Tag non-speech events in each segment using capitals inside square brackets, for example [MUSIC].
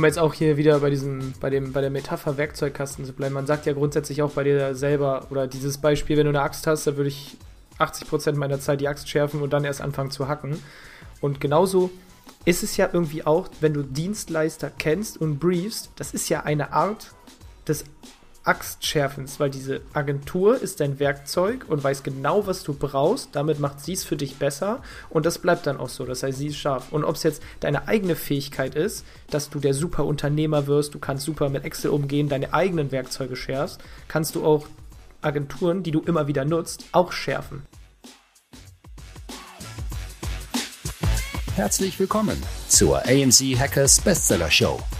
um jetzt auch hier wieder bei diesem, bei dem, bei der Metapher Werkzeugkasten zu bleiben, man sagt ja grundsätzlich auch bei dir selber, oder dieses Beispiel, wenn du eine Axt hast, da würde ich 80% meiner Zeit die Axt schärfen und dann erst anfangen zu hacken. Und genauso ist es ja irgendwie auch, wenn du Dienstleister kennst und briefst, das ist ja eine Art des Axtschärfens, weil diese Agentur ist dein Werkzeug und weiß genau, was du brauchst. Damit macht sie es für dich besser und das bleibt dann auch so. Das heißt, sie ist scharf. Und ob es jetzt deine eigene Fähigkeit ist, dass du der super Unternehmer wirst, du kannst super mit Excel umgehen, deine eigenen Werkzeuge schärfst, kannst du auch Agenturen, die du immer wieder nutzt, auch schärfen. Herzlich willkommen zur AMC Hackers Bestseller Show,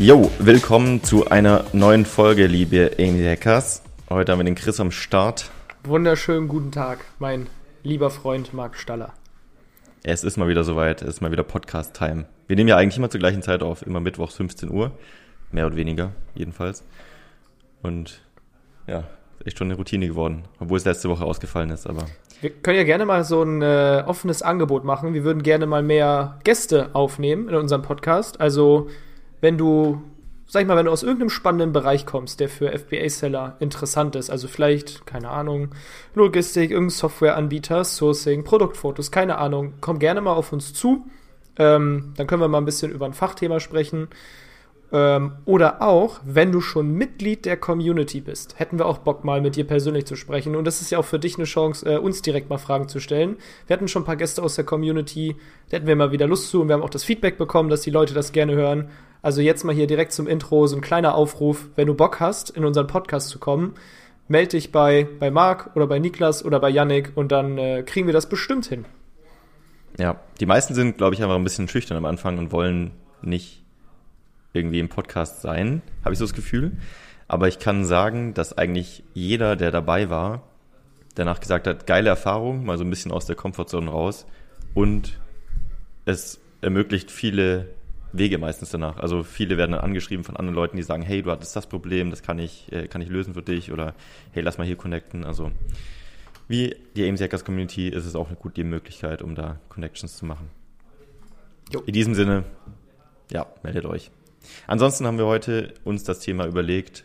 Jo, willkommen zu einer neuen Folge, liebe Amy Hackers. Heute haben wir den Chris am Start. Wunderschönen guten Tag, mein lieber Freund Marc Staller. Es ist mal wieder soweit, es ist mal wieder Podcast-Time. Wir nehmen ja eigentlich immer zur gleichen Zeit auf, immer mittwochs 15 Uhr. Mehr oder weniger, jedenfalls. Und ja, echt schon eine Routine geworden, obwohl es letzte Woche ausgefallen ist, aber. Wir können ja gerne mal so ein äh, offenes Angebot machen. Wir würden gerne mal mehr Gäste aufnehmen in unserem Podcast. Also wenn du, sag ich mal, wenn du aus irgendeinem spannenden Bereich kommst, der für FBA-Seller interessant ist, also vielleicht, keine Ahnung, Logistik, irgendein Softwareanbieter, Sourcing, Produktfotos, keine Ahnung, komm gerne mal auf uns zu. Ähm, dann können wir mal ein bisschen über ein Fachthema sprechen. Ähm, oder auch, wenn du schon Mitglied der Community bist, hätten wir auch Bock, mal mit dir persönlich zu sprechen. Und das ist ja auch für dich eine Chance, äh, uns direkt mal Fragen zu stellen. Wir hatten schon ein paar Gäste aus der Community, da hätten wir mal wieder Lust zu und wir haben auch das Feedback bekommen, dass die Leute das gerne hören. Also jetzt mal hier direkt zum Intro so ein kleiner Aufruf, wenn du Bock hast, in unseren Podcast zu kommen, melde dich bei, bei Marc oder bei Niklas oder bei Yannick und dann äh, kriegen wir das bestimmt hin. Ja, die meisten sind, glaube ich, einfach ein bisschen schüchtern am Anfang und wollen nicht irgendwie im Podcast sein, habe ich so das Gefühl. Aber ich kann sagen, dass eigentlich jeder, der dabei war, danach gesagt hat, geile Erfahrung, mal so ein bisschen aus der Komfortzone raus und es ermöglicht viele Wege meistens danach. Also viele werden dann angeschrieben von anderen Leuten, die sagen, hey, du hattest das Problem, das kann ich, äh, kann ich lösen für dich oder hey, lass mal hier connecten. Also wie die AMC Hackers Community ist es auch eine gute Möglichkeit, um da Connections zu machen. Jo. In diesem Sinne, ja, meldet euch. Ansonsten haben wir heute uns das Thema überlegt,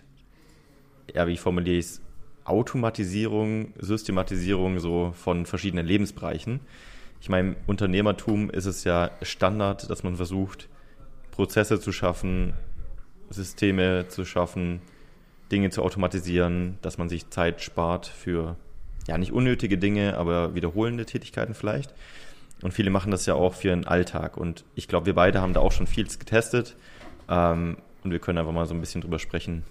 ja, wie formuliere ich es? Automatisierung, Systematisierung so von verschiedenen Lebensbereichen. Ich meine, im Unternehmertum ist es ja Standard, dass man versucht, Prozesse zu schaffen, Systeme zu schaffen, Dinge zu automatisieren, dass man sich Zeit spart für ja nicht unnötige Dinge, aber wiederholende Tätigkeiten vielleicht. Und viele machen das ja auch für den Alltag. Und ich glaube, wir beide haben da auch schon vieles getestet. Ähm, und wir können einfach mal so ein bisschen drüber sprechen,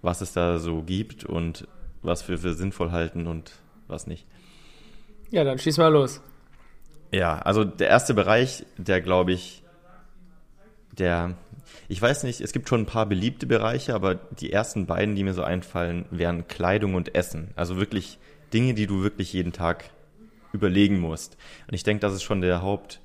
was es da so gibt und was wir für sinnvoll halten und was nicht. Ja, dann schieß mal los. Ja, also der erste Bereich, der glaube ich der, ich weiß nicht, es gibt schon ein paar beliebte Bereiche, aber die ersten beiden, die mir so einfallen, wären Kleidung und Essen. Also wirklich Dinge, die du wirklich jeden Tag überlegen musst. Und ich denke, das ist schon der Haupt,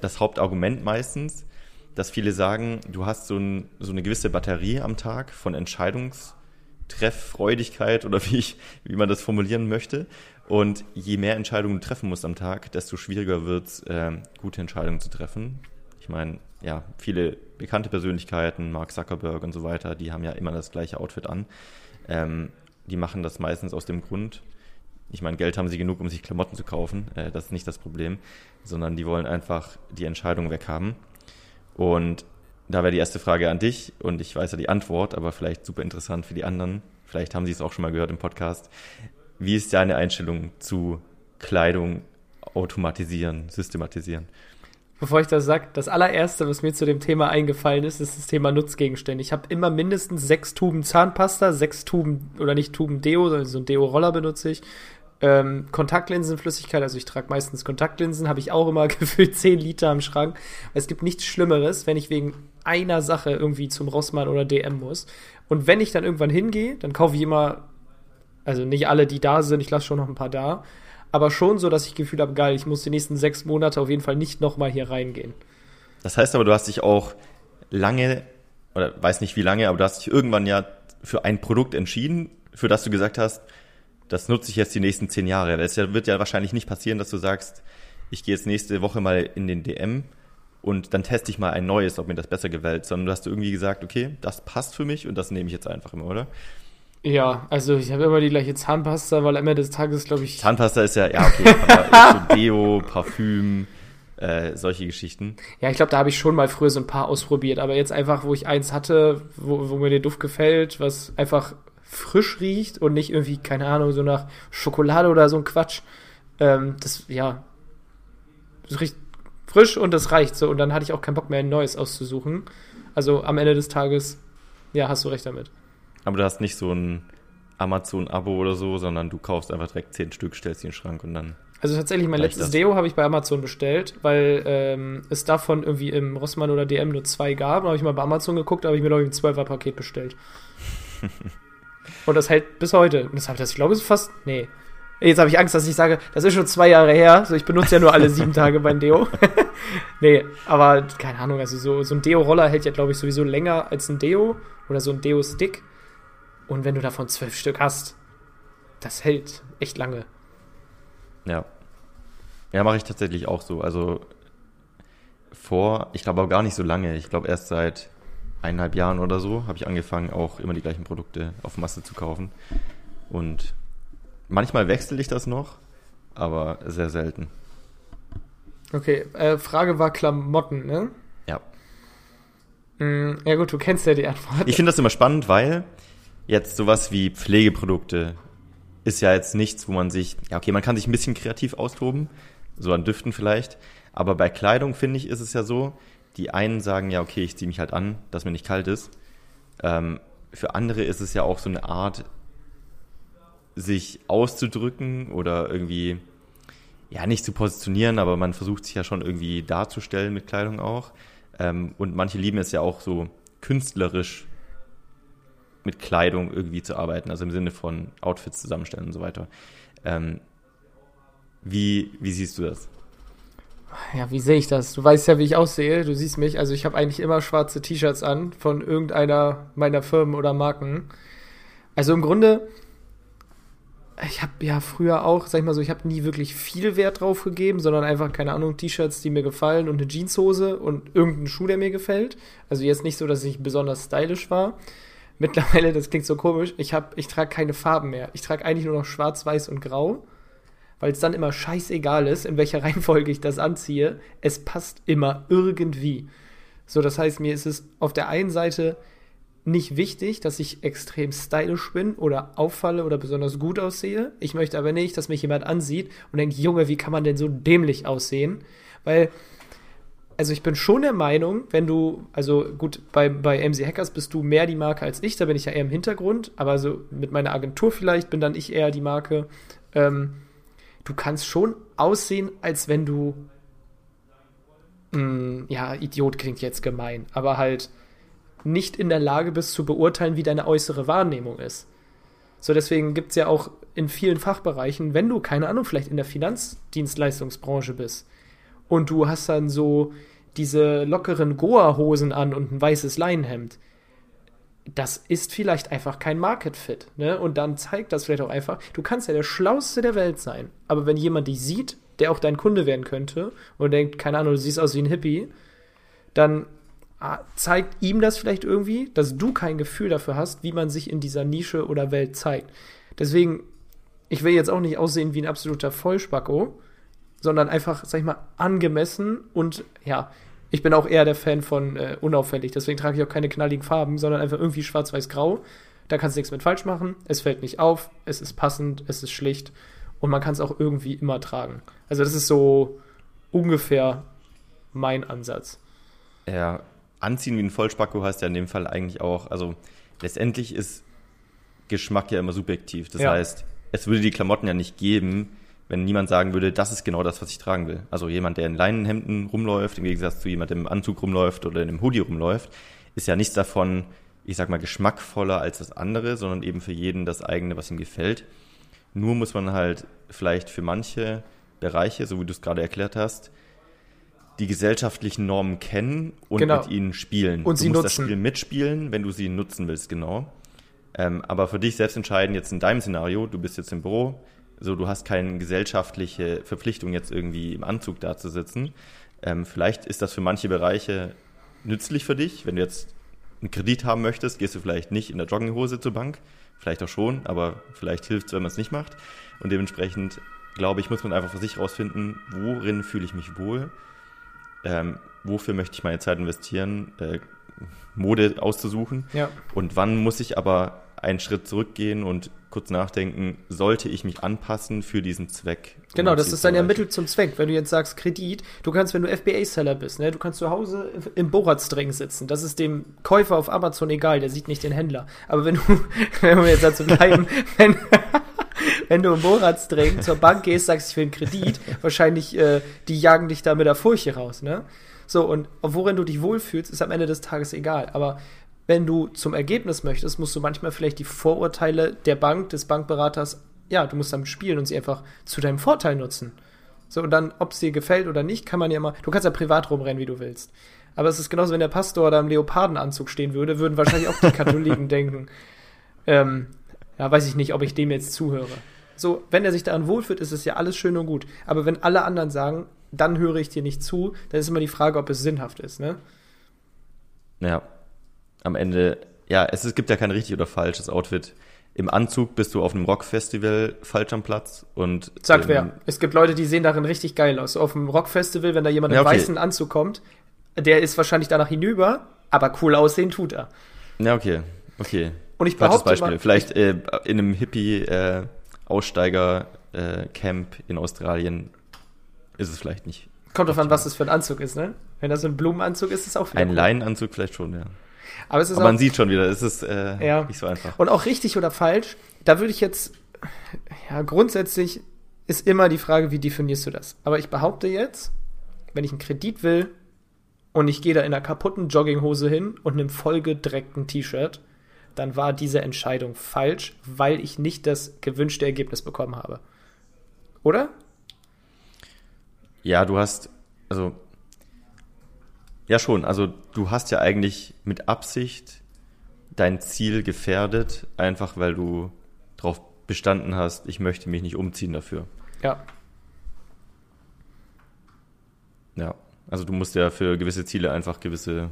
das Hauptargument meistens, dass viele sagen, du hast so, ein, so eine gewisse Batterie am Tag von Entscheidungstrefffreudigkeit oder [LAUGHS] wie, ich, wie man das formulieren möchte. Und je mehr Entscheidungen du treffen musst am Tag, desto schwieriger wird es, äh, gute Entscheidungen zu treffen. Ich meine, ja, viele bekannte Persönlichkeiten, Mark Zuckerberg und so weiter, die haben ja immer das gleiche Outfit an. Ähm, die machen das meistens aus dem Grund, ich meine, Geld haben sie genug, um sich Klamotten zu kaufen, äh, das ist nicht das Problem, sondern die wollen einfach die Entscheidung weghaben. Und da wäre die erste Frage an dich und ich weiß ja die Antwort, aber vielleicht super interessant für die anderen. Vielleicht haben sie es auch schon mal gehört im Podcast. Wie ist deine Einstellung zu Kleidung automatisieren, systematisieren? Bevor ich das sage, das allererste, was mir zu dem Thema eingefallen ist, ist das Thema Nutzgegenstände. Ich habe immer mindestens sechs Tuben Zahnpasta, sechs Tuben, oder nicht Tuben Deo, sondern so ein Deo-Roller benutze ich. Ähm, Kontaktlinsenflüssigkeit, also ich trage meistens Kontaktlinsen, habe ich auch immer [LAUGHS] gefühlt 10 Liter im Schrank. Es gibt nichts Schlimmeres, wenn ich wegen einer Sache irgendwie zum Rossmann oder DM muss. Und wenn ich dann irgendwann hingehe, dann kaufe ich immer, also nicht alle, die da sind, ich lasse schon noch ein paar da, aber schon so, dass ich Gefühl habe, geil, ich muss die nächsten sechs Monate auf jeden Fall nicht nochmal hier reingehen. Das heißt aber, du hast dich auch lange, oder weiß nicht wie lange, aber du hast dich irgendwann ja für ein Produkt entschieden, für das du gesagt hast, das nutze ich jetzt die nächsten zehn Jahre. Das wird ja wahrscheinlich nicht passieren, dass du sagst, ich gehe jetzt nächste Woche mal in den DM und dann teste ich mal ein neues, ob mir das besser gefällt, sondern du hast irgendwie gesagt, okay, das passt für mich und das nehme ich jetzt einfach immer, oder? Ja, also ich habe immer die gleiche Zahnpasta, weil am Ende des Tages, glaube ich. Zahnpasta ist ja, ja, okay, aber [LAUGHS] so Deo, Parfüm, äh, solche Geschichten. Ja, ich glaube, da habe ich schon mal früher so ein paar ausprobiert, aber jetzt einfach, wo ich eins hatte, wo, wo mir der Duft gefällt, was einfach frisch riecht und nicht irgendwie, keine Ahnung, so nach Schokolade oder so ein Quatsch. Ähm, das, ja, das riecht frisch und das reicht so. Und dann hatte ich auch keinen Bock mehr, ein neues auszusuchen. Also am Ende des Tages, ja, hast du recht damit. Aber du hast nicht so ein Amazon-Abo oder so, sondern du kaufst einfach direkt zehn Stück, stellst sie in den Schrank und dann. Also tatsächlich, mein letztes das. Deo habe ich bei Amazon bestellt, weil ähm, es davon irgendwie im Rossmann oder DM nur zwei gab. Da habe ich mal bei Amazon geguckt, habe ich mir, glaube ich, ein 12er-Paket bestellt. [LAUGHS] und das hält bis heute. Und das habe ich, ich glaube, es ist fast. Nee. Jetzt habe ich Angst, dass ich sage, das ist schon zwei Jahre her. So, ich benutze ja nur alle sieben Tage mein Deo. [LAUGHS] nee, aber keine Ahnung, also so, so ein Deo-Roller hält ja, glaube ich, sowieso länger als ein Deo oder so ein Deo-Stick. Und wenn du davon zwölf Stück hast, das hält echt lange. Ja. Ja, mache ich tatsächlich auch so. Also vor, ich glaube auch gar nicht so lange. Ich glaube erst seit eineinhalb Jahren oder so habe ich angefangen, auch immer die gleichen Produkte auf Masse zu kaufen. Und manchmal wechsle ich das noch, aber sehr selten. Okay, äh, Frage war Klamotten, ne? Ja. Mm, ja gut, du kennst ja die Antwort. Ich finde das immer spannend, weil jetzt sowas wie Pflegeprodukte ist ja jetzt nichts, wo man sich, ja okay, man kann sich ein bisschen kreativ austoben, so an Düften vielleicht, aber bei Kleidung finde ich, ist es ja so, die einen sagen ja, okay, ich ziehe mich halt an, dass mir nicht kalt ist. Ähm, für andere ist es ja auch so eine Art, sich auszudrücken oder irgendwie, ja, nicht zu positionieren, aber man versucht sich ja schon irgendwie darzustellen mit Kleidung auch. Ähm, und manche lieben es ja auch so künstlerisch mit Kleidung irgendwie zu arbeiten, also im Sinne von Outfits zusammenstellen und so weiter. Ähm, wie, wie siehst du das? Ja, wie sehe ich das? Du weißt ja, wie ich aussehe. Du siehst mich. Also ich habe eigentlich immer schwarze T-Shirts an von irgendeiner meiner Firmen oder Marken. Also im Grunde, ich habe ja früher auch, sag ich mal so, ich habe nie wirklich viel Wert drauf gegeben, sondern einfach, keine Ahnung, T-Shirts, die mir gefallen und eine Jeanshose und irgendein Schuh, der mir gefällt. Also jetzt nicht so, dass ich besonders stylisch war mittlerweile, das klingt so komisch, ich, ich trage keine Farben mehr. Ich trage eigentlich nur noch schwarz, weiß und grau, weil es dann immer scheißegal ist, in welcher [LAUGHS] Reihenfolge ich das anziehe. Es passt immer irgendwie. So, das heißt, mir ist es auf der einen Seite nicht wichtig, dass ich extrem stylisch bin oder auffalle oder besonders gut aussehe. Ich möchte aber nicht, dass mich jemand ansieht und denkt, Junge, wie kann man denn so dämlich aussehen? Weil also ich bin schon der Meinung, wenn du, also gut, bei, bei MC Hackers bist du mehr die Marke als ich, da bin ich ja eher im Hintergrund, aber so mit meiner Agentur vielleicht bin dann ich eher die Marke. Ähm, du kannst schon aussehen, als wenn du, mh, mm, ja, Idiot klingt jetzt gemein, aber halt nicht in der Lage bist zu beurteilen, wie deine äußere Wahrnehmung ist. So, deswegen gibt es ja auch in vielen Fachbereichen, wenn du, keine Ahnung, vielleicht in der Finanzdienstleistungsbranche bist, und du hast dann so diese lockeren Goa-Hosen an und ein weißes Leinenhemd. Das ist vielleicht einfach kein Market Fit, ne? Und dann zeigt das vielleicht auch einfach, du kannst ja der Schlauste der Welt sein, aber wenn jemand dich sieht, der auch dein Kunde werden könnte und denkt, keine Ahnung, du siehst aus wie ein Hippie, dann ah, zeigt ihm das vielleicht irgendwie, dass du kein Gefühl dafür hast, wie man sich in dieser Nische oder Welt zeigt. Deswegen, ich will jetzt auch nicht aussehen wie ein absoluter Vollspacko, sondern einfach, sag ich mal, angemessen und ja, ich bin auch eher der Fan von äh, unauffällig, deswegen trage ich auch keine knalligen Farben, sondern einfach irgendwie schwarz-weiß-grau. Da kannst du nichts mit falsch machen, es fällt nicht auf, es ist passend, es ist schlicht und man kann es auch irgendwie immer tragen. Also das ist so ungefähr mein Ansatz. Ja, anziehen wie ein Vollspacko heißt ja in dem Fall eigentlich auch, also letztendlich ist Geschmack ja immer subjektiv. Das ja. heißt, es würde die Klamotten ja nicht geben, wenn niemand sagen würde, das ist genau das, was ich tragen will. Also jemand, der in Leinenhemden rumläuft, im Gegensatz zu jemandem, der im Anzug rumläuft oder in einem Hoodie rumläuft, ist ja nichts davon, ich sag mal, geschmackvoller als das andere, sondern eben für jeden das eigene, was ihm gefällt. Nur muss man halt vielleicht für manche Bereiche, so wie du es gerade erklärt hast, die gesellschaftlichen Normen kennen und genau. mit ihnen spielen. Und du sie musst nutzen. das Spiel mitspielen, wenn du sie nutzen willst, genau. Ähm, aber für dich selbst entscheiden, jetzt in deinem Szenario, du bist jetzt im Büro, so du hast keine gesellschaftliche Verpflichtung, jetzt irgendwie im Anzug da zu sitzen. Ähm, vielleicht ist das für manche Bereiche nützlich für dich. Wenn du jetzt einen Kredit haben möchtest, gehst du vielleicht nicht in der Jogginghose zur Bank. Vielleicht auch schon, aber vielleicht hilft es, wenn man es nicht macht. Und dementsprechend, glaube ich, muss man einfach für sich rausfinden, worin fühle ich mich wohl, ähm, wofür möchte ich meine Zeit investieren, äh, Mode auszusuchen. Ja. Und wann muss ich aber einen Schritt zurückgehen und kurz nachdenken, sollte ich mich anpassen für diesen Zweck? Genau, das ist dann ja Mittel zum Zweck. Wenn du jetzt sagst Kredit, du kannst, wenn du FBA-Seller bist, ne, du kannst zu Hause im Boratsdrängen sitzen. Das ist dem Käufer auf Amazon egal, der sieht nicht den Händler. Aber wenn du, [LAUGHS] wenn wir jetzt dazu bleiben, [LAUGHS] wenn, wenn du im Boratsdrängen zur Bank gehst, sagst ich will einen Kredit, wahrscheinlich, äh, die jagen dich da mit der Furche raus, ne? So, und worin du dich wohlfühlst, ist am Ende des Tages egal. Aber wenn du zum Ergebnis möchtest, musst du manchmal vielleicht die Vorurteile der Bank, des Bankberaters, ja, du musst damit spielen und sie einfach zu deinem Vorteil nutzen. So, und dann, ob es dir gefällt oder nicht, kann man ja mal, du kannst ja privat rumrennen, wie du willst. Aber es ist genauso, wenn der Pastor da im Leopardenanzug stehen würde, würden wahrscheinlich auch die [LAUGHS] Katholiken denken, ähm, ja, weiß ich nicht, ob ich dem jetzt zuhöre. So, wenn er sich daran wohlfühlt, ist es ja alles schön und gut. Aber wenn alle anderen sagen, dann höre ich dir nicht zu, dann ist immer die Frage, ob es sinnhaft ist, ne? Ja, am Ende, ja, es, es gibt ja kein richtig oder falsches Outfit. Im Anzug bist du auf einem Rockfestival falsch am Platz und. Sagt wer. Es gibt Leute, die sehen darin richtig geil aus. Auf dem Rockfestival, wenn da jemand im ja, okay. weißen Anzug kommt, der ist wahrscheinlich danach hinüber, aber cool aussehen tut er. Ja, okay. Okay. Und ich behaupte Beispiel. Mal, Vielleicht äh, in einem Hippie-Aussteiger-Camp äh, in Australien ist es vielleicht nicht. Kommt drauf an, was es für ein Anzug ist, ne? Wenn das so ein Blumenanzug ist, ist es auch Ein cool. Leinenanzug vielleicht schon, ja. Aber, es ist Aber man sieht schon wieder, es ist äh, ja. nicht so einfach. Und auch richtig oder falsch, da würde ich jetzt, ja, grundsätzlich ist immer die Frage, wie definierst du das? Aber ich behaupte jetzt, wenn ich einen Kredit will und ich gehe da in einer kaputten Jogginghose hin und einem vollgedreckten T-Shirt, dann war diese Entscheidung falsch, weil ich nicht das gewünschte Ergebnis bekommen habe. Oder? Ja, du hast, also ja, schon. Also du hast ja eigentlich mit Absicht dein Ziel gefährdet, einfach weil du darauf bestanden hast, ich möchte mich nicht umziehen dafür. Ja. Ja, also du musst ja für gewisse Ziele einfach gewisse,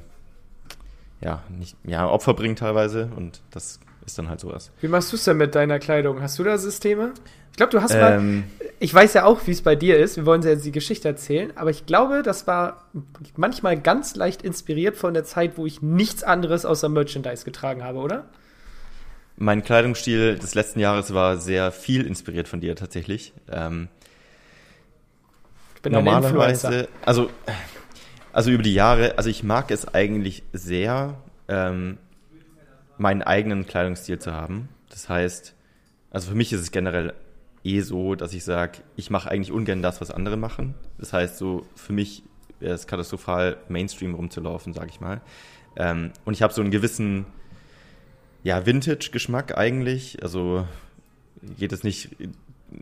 ja, nicht, ja, Opfer bringen teilweise und das ist dann halt sowas. Wie machst du es denn mit deiner Kleidung? Hast du da Systeme? Ich glaube, du hast ähm, mal. Ich weiß ja auch, wie es bei dir ist. Wir wollen jetzt die Geschichte erzählen. Aber ich glaube, das war manchmal ganz leicht inspiriert von der Zeit, wo ich nichts anderes außer Merchandise getragen habe, oder? Mein Kleidungsstil des letzten Jahres war sehr viel inspiriert von dir tatsächlich. Ähm, ich bin normalerweise, also, also über die Jahre, also ich mag es eigentlich sehr, ähm, meinen eigenen Kleidungsstil zu haben. Das heißt, also für mich ist es generell eh so, dass ich sage, ich mache eigentlich ungern das, was andere machen. Das heißt, so für mich wäre es katastrophal, Mainstream rumzulaufen, sage ich mal. Ähm, und ich habe so einen gewissen, ja, Vintage-Geschmack eigentlich. Also geht es nicht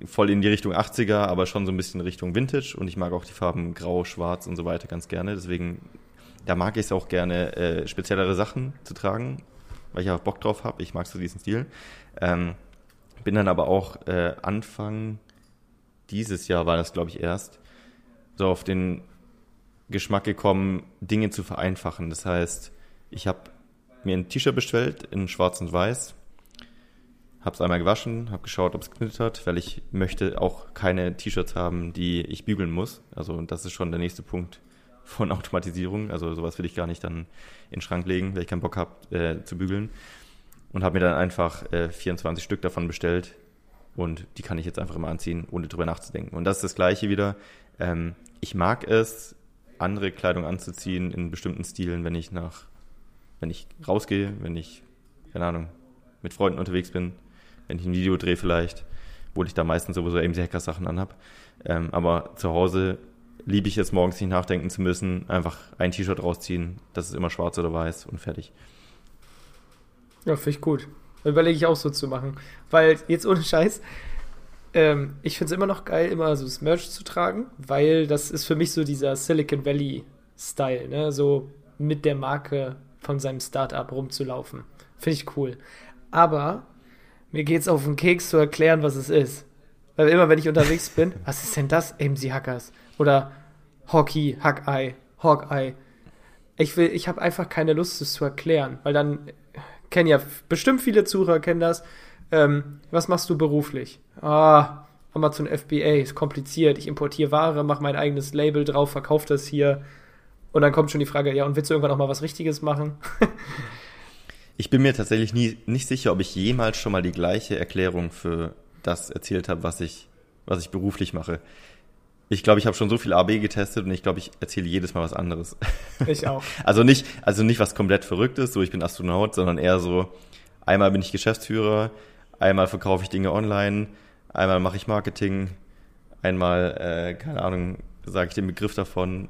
voll in die Richtung 80er, aber schon so ein bisschen Richtung Vintage. Und ich mag auch die Farben Grau, Schwarz und so weiter ganz gerne. Deswegen, da mag ich es auch gerne, äh, speziellere Sachen zu tragen, weil ich auch Bock drauf habe. Ich mag so diesen Stil. Ähm, bin dann aber auch äh, Anfang dieses Jahr war das, glaube ich, erst, so auf den Geschmack gekommen, Dinge zu vereinfachen. Das heißt, ich habe mir ein T-Shirt bestellt in schwarz und weiß, habe es einmal gewaschen, habe geschaut, ob es geknittet hat, weil ich möchte auch keine T-Shirts haben, die ich bügeln muss. Also das ist schon der nächste Punkt von Automatisierung. Also sowas will ich gar nicht dann in den Schrank legen, weil ich keinen Bock habe äh, zu bügeln und habe mir dann einfach äh, 24 Stück davon bestellt und die kann ich jetzt einfach immer anziehen, ohne drüber nachzudenken. Und das ist das Gleiche wieder. Ähm, ich mag es, andere Kleidung anzuziehen in bestimmten Stilen, wenn ich nach, wenn ich rausgehe, wenn ich, keine Ahnung, mit Freunden unterwegs bin, wenn ich ein Video drehe vielleicht, obwohl ich da meistens sowieso AMC Hacker Sachen anhab. Ähm, aber zu Hause liebe ich es morgens nicht nachdenken zu müssen, einfach ein T-Shirt rausziehen, das ist immer schwarz oder weiß und fertig. Ja, finde ich gut. Überlege ich auch so zu machen. Weil jetzt ohne Scheiß, ähm, ich finde es immer noch geil, immer so das Merch zu tragen, weil das ist für mich so dieser Silicon Valley-Style, ne? So mit der Marke von seinem Startup rumzulaufen. Finde ich cool. Aber mir geht es auf den Keks zu erklären, was es ist. Weil immer, wenn ich unterwegs bin, [LAUGHS] was ist denn das? AMC Hackers. Oder Hockey, Hackeye, Hawkeye. Ich will, ich habe einfach keine Lust, das zu erklären, weil dann kennen ja bestimmt viele Zuhörer kennen das. Ähm, was machst du beruflich? Ah, Amazon FBA ist kompliziert. Ich importiere Ware, mache mein eigenes Label drauf, verkaufe das hier. Und dann kommt schon die Frage, ja, und willst du irgendwann auch mal was Richtiges machen? [LAUGHS] ich bin mir tatsächlich nie, nicht sicher, ob ich jemals schon mal die gleiche Erklärung für das erzählt habe, was ich, was ich beruflich mache. Ich glaube, ich habe schon so viel AB getestet und ich glaube, ich erzähle jedes Mal was anderes. Ich auch. [LAUGHS] also nicht, also nicht was komplett Verrücktes, so ich bin Astronaut, sondern eher so, einmal bin ich Geschäftsführer, einmal verkaufe ich Dinge online, einmal mache ich Marketing, einmal, äh, keine Ahnung, sage ich den Begriff davon.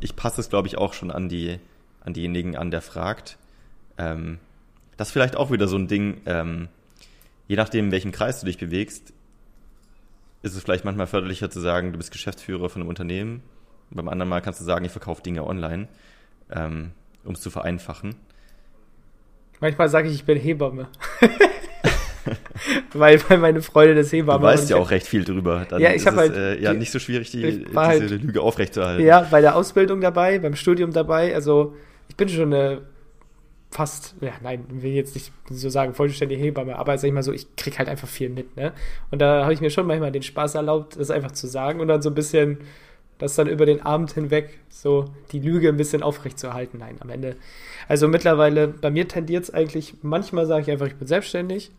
Ich passe es, glaube ich, auch schon an die, an diejenigen an, der fragt. Ähm, das ist vielleicht auch wieder so ein Ding, ähm, je nachdem, in welchem Kreis du dich bewegst, ist es vielleicht manchmal förderlicher zu sagen, du bist Geschäftsführer von einem Unternehmen. Beim anderen Mal kannst du sagen, ich verkaufe Dinge online, ähm, um es zu vereinfachen. Manchmal sage ich, ich bin Hebamme. [LAUGHS] weil, weil meine Freundin ist Hebamme. Du weißt ja auch recht viel drüber. Dann ja, ich habe halt äh, ja nicht so schwierig, die, diese halt, Lüge aufrechtzuerhalten. Ja, bei der Ausbildung dabei, beim Studium dabei. Also ich bin schon eine fast, ja, nein, will jetzt nicht so sagen, vollständige Hebamme, aber sag ich mal so, ich krieg halt einfach viel mit, ne? Und da habe ich mir schon manchmal den Spaß erlaubt, das einfach zu sagen und dann so ein bisschen, das dann über den Abend hinweg so die Lüge ein bisschen aufrecht zu halten. Nein, am Ende. Also mittlerweile, bei mir tendiert es eigentlich, manchmal sage ich einfach, ich bin selbstständig.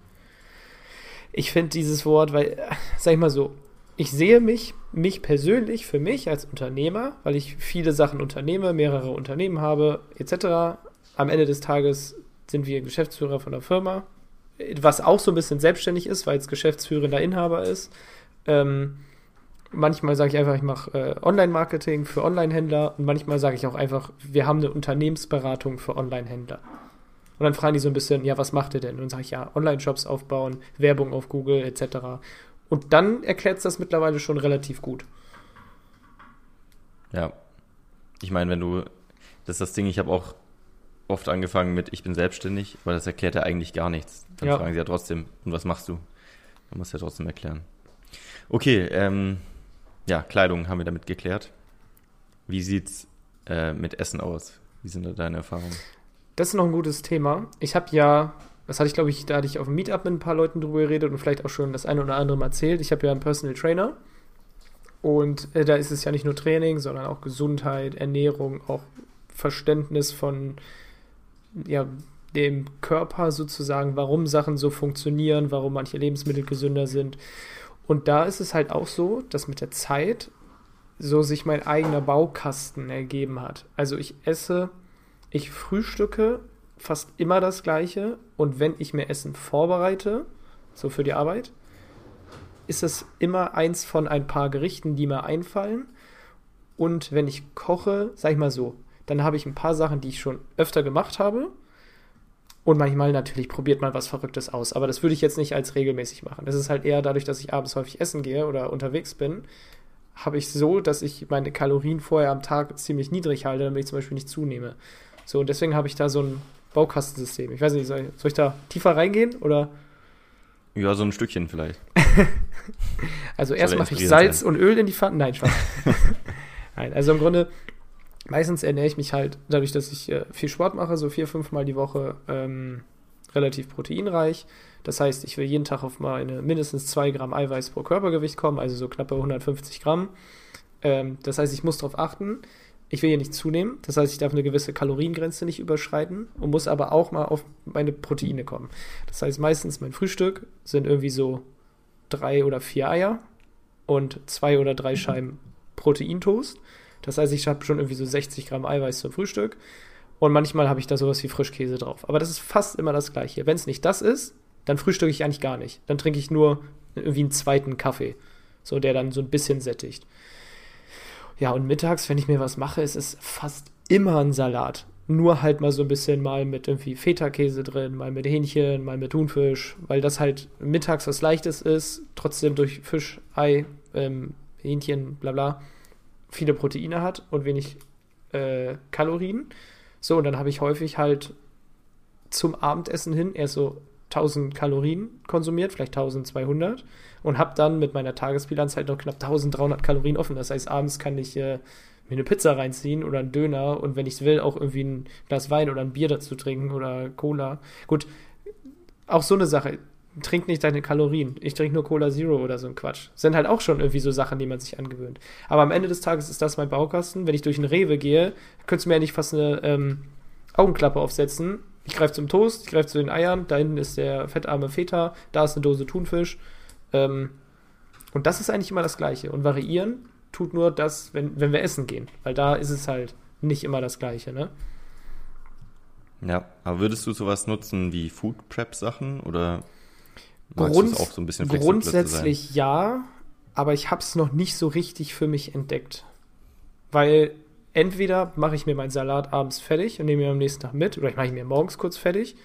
Ich finde dieses Wort, weil, sag ich mal so, ich sehe mich, mich persönlich, für mich als Unternehmer, weil ich viele Sachen unternehme, mehrere Unternehmen habe, etc am Ende des Tages sind wir Geschäftsführer von der Firma, was auch so ein bisschen selbstständig ist, weil es geschäftsführender Inhaber ist. Ähm, manchmal sage ich einfach, ich mache äh, Online-Marketing für Online-Händler und manchmal sage ich auch einfach, wir haben eine Unternehmensberatung für Online-Händler. Und dann fragen die so ein bisschen, ja, was macht ihr denn? Und dann sage ich, ja, Online-Shops aufbauen, Werbung auf Google etc. Und dann erklärt es das mittlerweile schon relativ gut. Ja. Ich meine, wenn du, das ist das Ding, ich habe auch oft angefangen mit, ich bin selbstständig, weil das erklärt ja eigentlich gar nichts. Dann ja. fragen sie ja trotzdem, und was machst du? Man muss ja trotzdem erklären. Okay, ähm, ja, Kleidung haben wir damit geklärt. Wie sieht's äh, mit Essen aus? Wie sind da deine Erfahrungen? Das ist noch ein gutes Thema. Ich habe ja, das hatte ich glaube ich, da hatte ich auf dem Meetup mit ein paar Leuten drüber geredet und vielleicht auch schon das eine oder andere mal erzählt. Ich habe ja einen Personal Trainer und äh, da ist es ja nicht nur Training, sondern auch Gesundheit, Ernährung, auch Verständnis von ja, dem Körper sozusagen, warum Sachen so funktionieren, warum manche Lebensmittel gesünder sind. Und da ist es halt auch so, dass mit der Zeit so sich mein eigener Baukasten ergeben hat. Also ich esse, ich frühstücke fast immer das gleiche und wenn ich mir Essen vorbereite, so für die Arbeit, ist es immer eins von ein paar Gerichten, die mir einfallen. Und wenn ich koche, sag ich mal so, dann habe ich ein paar Sachen, die ich schon öfter gemacht habe. Und manchmal natürlich probiert man was Verrücktes aus. Aber das würde ich jetzt nicht als regelmäßig machen. Das ist halt eher dadurch, dass ich abends häufig essen gehe oder unterwegs bin, habe ich so, dass ich meine Kalorien vorher am Tag ziemlich niedrig halte, damit ich zum Beispiel nicht zunehme. So, und deswegen habe ich da so ein Baukastensystem. Ich weiß nicht, soll, soll ich da tiefer reingehen oder? Ja, so ein Stückchen vielleicht. [LAUGHS] also erst mache ich Salz sein. und Öl in die Pfanne. Nein, Spaß. [LAUGHS] Nein, also im Grunde meistens ernähre ich mich halt dadurch, dass ich äh, viel Sport mache, so vier, fünf Mal die Woche ähm, relativ proteinreich. Das heißt, ich will jeden Tag auf meine mindestens zwei Gramm Eiweiß pro Körpergewicht kommen, also so knappe 150 Gramm. Ähm, das heißt, ich muss darauf achten. Ich will hier nicht zunehmen. Das heißt, ich darf eine gewisse Kaloriengrenze nicht überschreiten und muss aber auch mal auf meine Proteine kommen. Das heißt, meistens mein Frühstück sind irgendwie so drei oder vier Eier und zwei oder drei Scheiben Proteintoast. Das heißt, ich habe schon irgendwie so 60 Gramm Eiweiß zum Frühstück. Und manchmal habe ich da sowas wie Frischkäse drauf. Aber das ist fast immer das Gleiche. Wenn es nicht das ist, dann frühstücke ich eigentlich gar nicht. Dann trinke ich nur irgendwie einen zweiten Kaffee. So, der dann so ein bisschen sättigt. Ja, und mittags, wenn ich mir was mache, ist es fast immer ein Salat. Nur halt mal so ein bisschen mal mit irgendwie Feta-Käse drin, mal mit Hähnchen, mal mit Thunfisch, weil das halt mittags was Leichtes ist, trotzdem durch Fisch, Ei, ähm, Hähnchen, bla bla, viele Proteine hat und wenig äh, Kalorien. So, und dann habe ich häufig halt zum Abendessen hin erst so 1000 Kalorien konsumiert, vielleicht 1200 und habe dann mit meiner Tagesbilanz halt noch knapp 1300 Kalorien offen. Das heißt, abends kann ich äh, mir eine Pizza reinziehen oder einen Döner und wenn ich es will, auch irgendwie ein Glas Wein oder ein Bier dazu trinken oder Cola. Gut, auch so eine Sache. Trink nicht deine Kalorien. Ich trinke nur Cola Zero oder so ein Quatsch. Sind halt auch schon irgendwie so Sachen, die man sich angewöhnt. Aber am Ende des Tages ist das mein Baukasten. Wenn ich durch einen Rewe gehe, könntest du mir ja nicht fast eine ähm, Augenklappe aufsetzen. Ich greife zum Toast, ich greife zu den Eiern, da hinten ist der fettarme Feta, da ist eine Dose Thunfisch. Ähm, und das ist eigentlich immer das Gleiche. Und variieren tut nur das, wenn, wenn wir essen gehen. Weil da ist es halt nicht immer das Gleiche, ne? Ja, aber würdest du sowas nutzen wie Food Prep Sachen oder Grund, auch so ein bisschen Grundsätzlich ja, aber ich habe es noch nicht so richtig für mich entdeckt. Weil entweder mache ich mir meinen Salat abends fertig und nehme ihn am nächsten Tag mit, oder ich mache ihn mir morgens kurz fertig,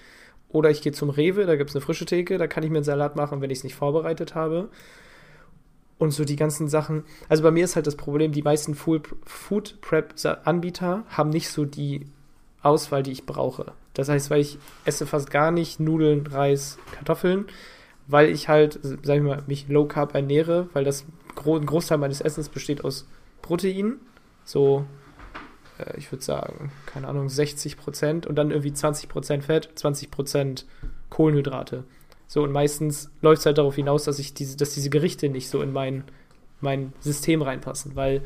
oder ich gehe zum Rewe, da gibt es eine frische Theke, da kann ich mir einen Salat machen, wenn ich es nicht vorbereitet habe und so die ganzen Sachen. Also bei mir ist halt das Problem, die meisten Food Prep Anbieter haben nicht so die Auswahl, die ich brauche. Das heißt, weil ich esse fast gar nicht Nudeln, Reis, Kartoffeln, weil ich halt, sag ich mal, mich low carb ernähre, weil das ein Großteil meines Essens besteht aus Protein, so äh, ich würde sagen, keine Ahnung, 60 Prozent und dann irgendwie 20 Prozent Fett, 20 Prozent Kohlenhydrate. So, und meistens läuft es halt darauf hinaus, dass ich diese, dass diese Gerichte nicht so in mein, mein System reinpassen, weil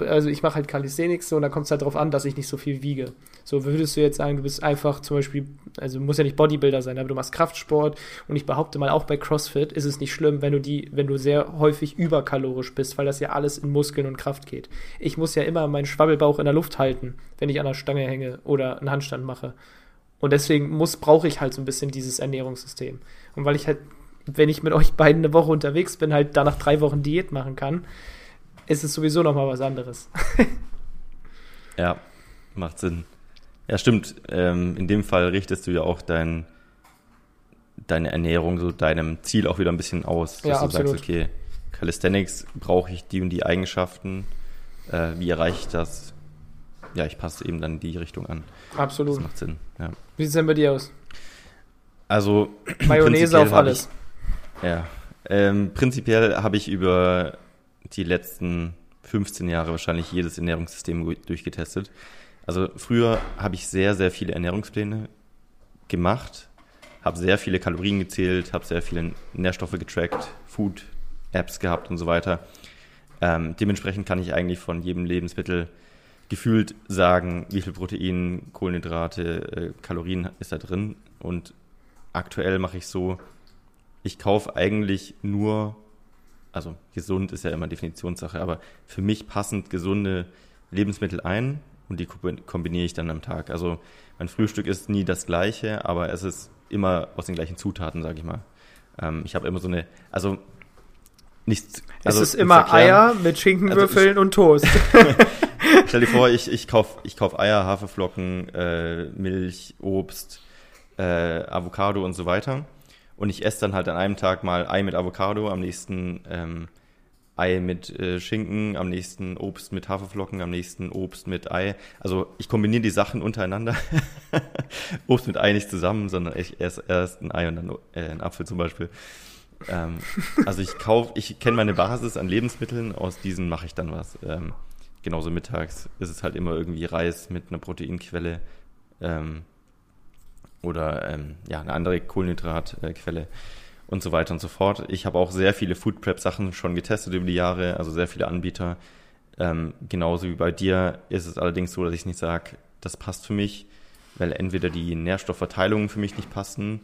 also ich mache halt Calisthenics so und da kommt es halt darauf an, dass ich nicht so viel wiege. So würdest du jetzt sagen, du bist einfach zum Beispiel, also muss ja nicht Bodybuilder sein, aber du machst Kraftsport und ich behaupte mal, auch bei CrossFit ist es nicht schlimm, wenn du die, wenn du sehr häufig überkalorisch bist, weil das ja alles in Muskeln und Kraft geht. Ich muss ja immer meinen Schwabbelbauch in der Luft halten, wenn ich an der Stange hänge oder einen Handstand mache. Und deswegen muss, brauche ich halt so ein bisschen dieses Ernährungssystem. Und weil ich halt, wenn ich mit euch beiden eine Woche unterwegs bin, halt danach drei Wochen Diät machen kann, ist es sowieso nochmal was anderes. [LAUGHS] ja, macht Sinn. Ja, stimmt. Ähm, in dem Fall richtest du ja auch dein, deine Ernährung so deinem Ziel auch wieder ein bisschen aus. Dass ja, du absolut. sagst, okay, Calisthenics brauche ich die und die Eigenschaften. Äh, wie erreiche ich das? ja, ich passe eben dann die Richtung an. Absolut. Das macht Sinn. Ja. Wie sieht es denn bei dir aus? Also [CLEARS THROAT] Mayonnaise auf alles. Ich, ja. Ähm, prinzipiell habe ich über die letzten 15 Jahre wahrscheinlich jedes Ernährungssystem durchgetestet. Also früher habe ich sehr, sehr viele Ernährungspläne gemacht, habe sehr viele Kalorien gezählt, habe sehr viele Nährstoffe getrackt, Food-Apps gehabt und so weiter. Ähm, dementsprechend kann ich eigentlich von jedem Lebensmittel gefühlt sagen, wie viel Protein, Kohlenhydrate, äh, Kalorien ist da drin. Und aktuell mache ich so, ich kaufe eigentlich nur, also gesund ist ja immer Definitionssache, aber für mich passend gesunde Lebensmittel ein und die kombiniere ich dann am Tag. Also mein Frühstück ist nie das gleiche, aber es ist immer aus den gleichen Zutaten, sage ich mal. Ähm, ich habe immer so eine, also nichts. Also, es ist immer Eier mit Schinkenwürfeln also und Toast. [LAUGHS] [LAUGHS] Stell dir vor, ich, ich kaufe ich kauf Eier, Haferflocken, äh, Milch, Obst, äh, Avocado und so weiter. Und ich esse dann halt an einem Tag mal Ei mit Avocado, am nächsten ähm, Ei mit äh, Schinken, am nächsten Obst mit Haferflocken, am nächsten Obst mit Ei. Also ich kombiniere die Sachen untereinander. [LAUGHS] Obst mit Ei nicht zusammen, sondern ich esse erst ein Ei und dann äh, einen Apfel zum Beispiel. Ähm, also ich kaufe, ich kenne meine Basis an Lebensmitteln, aus diesen mache ich dann was. Ähm, genauso mittags ist es halt immer irgendwie Reis mit einer Proteinquelle ähm, oder ähm, ja, eine andere Kohlenhydratquelle und so weiter und so fort. Ich habe auch sehr viele Food Prep Sachen schon getestet über die Jahre, also sehr viele Anbieter. Ähm, genauso wie bei dir ist es allerdings so, dass ich nicht sage, das passt für mich, weil entweder die Nährstoffverteilungen für mich nicht passen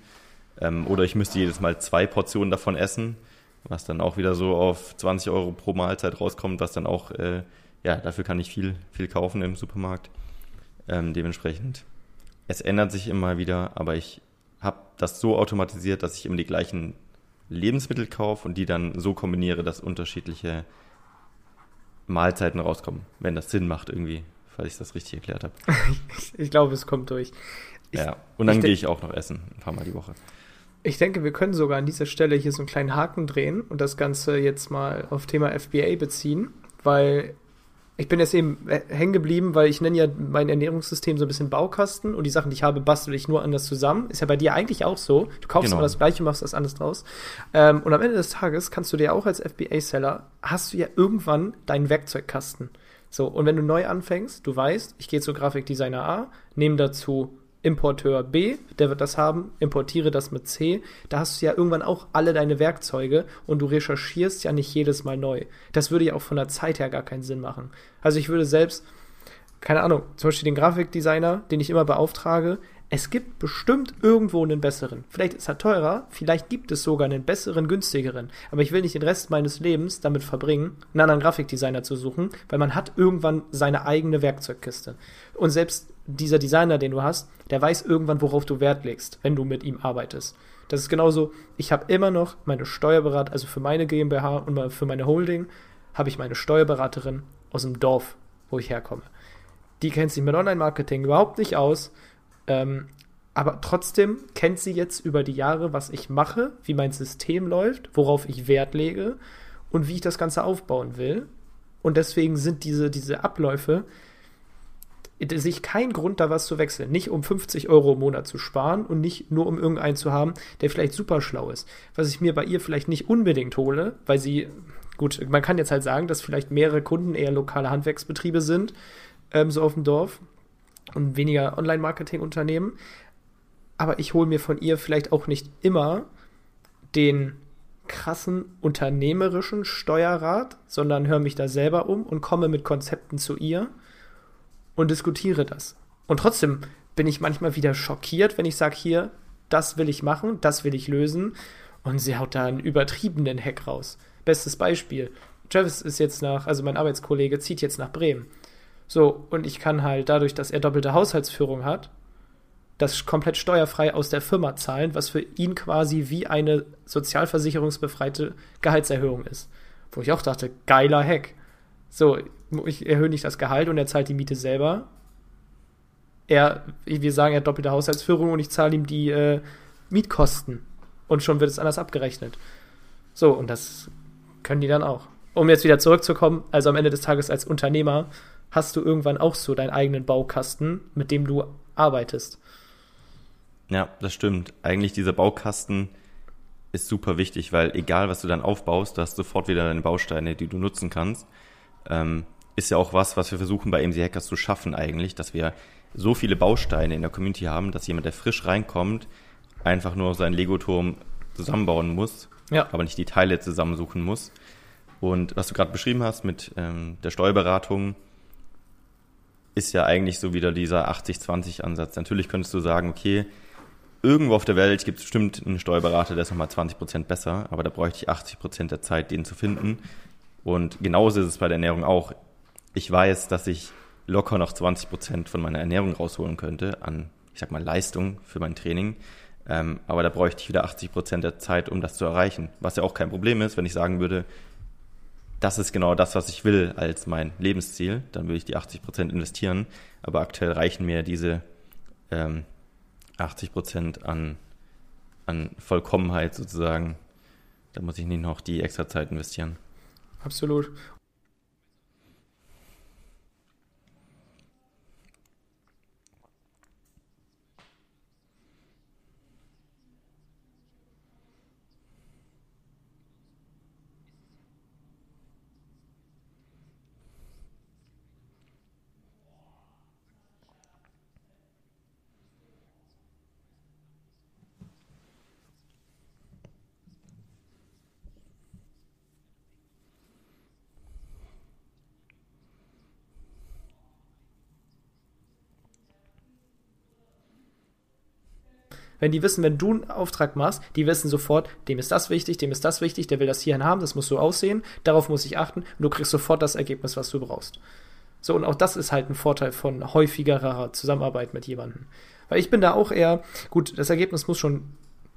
ähm, oder ich müsste jedes Mal zwei Portionen davon essen, was dann auch wieder so auf 20 Euro pro Mahlzeit rauskommt, was dann auch äh, ja, dafür kann ich viel, viel kaufen im Supermarkt. Ähm, dementsprechend, es ändert sich immer wieder, aber ich habe das so automatisiert, dass ich immer die gleichen Lebensmittel kaufe und die dann so kombiniere, dass unterschiedliche Mahlzeiten rauskommen, wenn das Sinn macht irgendwie, falls ich das richtig erklärt habe. [LAUGHS] ich glaube, es kommt durch. Ich, ja, und dann gehe ich auch noch essen, ein paar Mal die Woche. Ich denke, wir können sogar an dieser Stelle hier so einen kleinen Haken drehen und das Ganze jetzt mal auf Thema FBA beziehen, weil ich bin jetzt eben hängen geblieben, weil ich nenne ja mein Ernährungssystem so ein bisschen Baukasten und die Sachen, die ich habe, bastel ich nur anders zusammen. Ist ja bei dir eigentlich auch so. Du kaufst genau. immer das gleiche, machst das anders draus. Ähm, und am Ende des Tages kannst du dir auch als FBA-Seller, hast du ja irgendwann deinen Werkzeugkasten. So, und wenn du neu anfängst, du weißt, ich gehe zu Grafikdesigner A, nehme dazu Importeur B, der wird das haben, importiere das mit C. Da hast du ja irgendwann auch alle deine Werkzeuge und du recherchierst ja nicht jedes Mal neu. Das würde ja auch von der Zeit her gar keinen Sinn machen. Also ich würde selbst, keine Ahnung, zum Beispiel den Grafikdesigner, den ich immer beauftrage, es gibt bestimmt irgendwo einen besseren. Vielleicht ist er teurer, vielleicht gibt es sogar einen besseren, günstigeren. Aber ich will nicht den Rest meines Lebens damit verbringen, einen anderen Grafikdesigner zu suchen, weil man hat irgendwann seine eigene Werkzeugkiste. Und selbst dieser Designer, den du hast, der weiß irgendwann, worauf du Wert legst, wenn du mit ihm arbeitest. Das ist genauso, ich habe immer noch meine Steuerberater, also für meine GmbH und für meine Holding, habe ich meine Steuerberaterin aus dem Dorf, wo ich herkomme. Die kennt sich mit Online-Marketing überhaupt nicht aus ähm, aber trotzdem kennt sie jetzt über die Jahre, was ich mache, wie mein System läuft, worauf ich Wert lege und wie ich das Ganze aufbauen will. Und deswegen sind diese, diese Abläufe, sehe ich keinen Grund, da was zu wechseln. Nicht um 50 Euro im Monat zu sparen und nicht nur um irgendeinen zu haben, der vielleicht super schlau ist. Was ich mir bei ihr vielleicht nicht unbedingt hole, weil sie, gut, man kann jetzt halt sagen, dass vielleicht mehrere Kunden eher lokale Handwerksbetriebe sind, ähm, so auf dem Dorf und weniger Online-Marketing-Unternehmen. Aber ich hole mir von ihr vielleicht auch nicht immer den krassen unternehmerischen Steuerrat, sondern höre mich da selber um und komme mit Konzepten zu ihr und diskutiere das. Und trotzdem bin ich manchmal wieder schockiert, wenn ich sage, hier, das will ich machen, das will ich lösen. Und sie haut da einen übertriebenen Hack raus. Bestes Beispiel. Travis ist jetzt nach, also mein Arbeitskollege zieht jetzt nach Bremen. So, und ich kann halt dadurch, dass er doppelte Haushaltsführung hat, das komplett steuerfrei aus der Firma zahlen, was für ihn quasi wie eine sozialversicherungsbefreite Gehaltserhöhung ist. Wo ich auch dachte, geiler Hack. So, ich erhöhe nicht das Gehalt und er zahlt die Miete selber. Er, wir sagen, er hat doppelte Haushaltsführung und ich zahle ihm die äh, Mietkosten. Und schon wird es anders abgerechnet. So, und das können die dann auch. Um jetzt wieder zurückzukommen, also am Ende des Tages als Unternehmer hast du irgendwann auch so deinen eigenen Baukasten, mit dem du arbeitest. Ja, das stimmt. Eigentlich dieser Baukasten ist super wichtig, weil egal was du dann aufbaust, du hast sofort wieder deine Bausteine, die du nutzen kannst. Ähm, ist ja auch was, was wir versuchen bei MC Hackers zu schaffen eigentlich, dass wir so viele Bausteine in der Community haben, dass jemand, der frisch reinkommt, einfach nur seinen Lego-Turm zusammenbauen muss, ja. aber nicht die Teile zusammensuchen muss. Und was du gerade beschrieben hast mit ähm, der Steuerberatung, ist ja eigentlich so wieder dieser 80-20-Ansatz. Natürlich könntest du sagen, okay, irgendwo auf der Welt gibt es bestimmt einen Steuerberater, der ist nochmal 20% besser, aber da bräuchte ich 80% der Zeit, den zu finden. Und genauso ist es bei der Ernährung auch. Ich weiß, dass ich locker noch 20% von meiner Ernährung rausholen könnte an, ich sag mal, Leistung für mein Training. Ähm, aber da bräuchte ich wieder 80% der Zeit, um das zu erreichen. Was ja auch kein Problem ist, wenn ich sagen würde, das ist genau das, was ich will als mein Lebensziel, dann will ich die 80 Prozent investieren. Aber aktuell reichen mir diese ähm, 80 Prozent an, an Vollkommenheit sozusagen. Da muss ich nicht noch die extra Zeit investieren. Absolut. Wenn die wissen, wenn du einen Auftrag machst, die wissen sofort, dem ist das wichtig, dem ist das wichtig, der will das hierhin haben, das muss so aussehen, darauf muss ich achten und du kriegst sofort das Ergebnis, was du brauchst. So, und auch das ist halt ein Vorteil von häufigerer Zusammenarbeit mit jemandem. Weil ich bin da auch eher, gut, das Ergebnis muss schon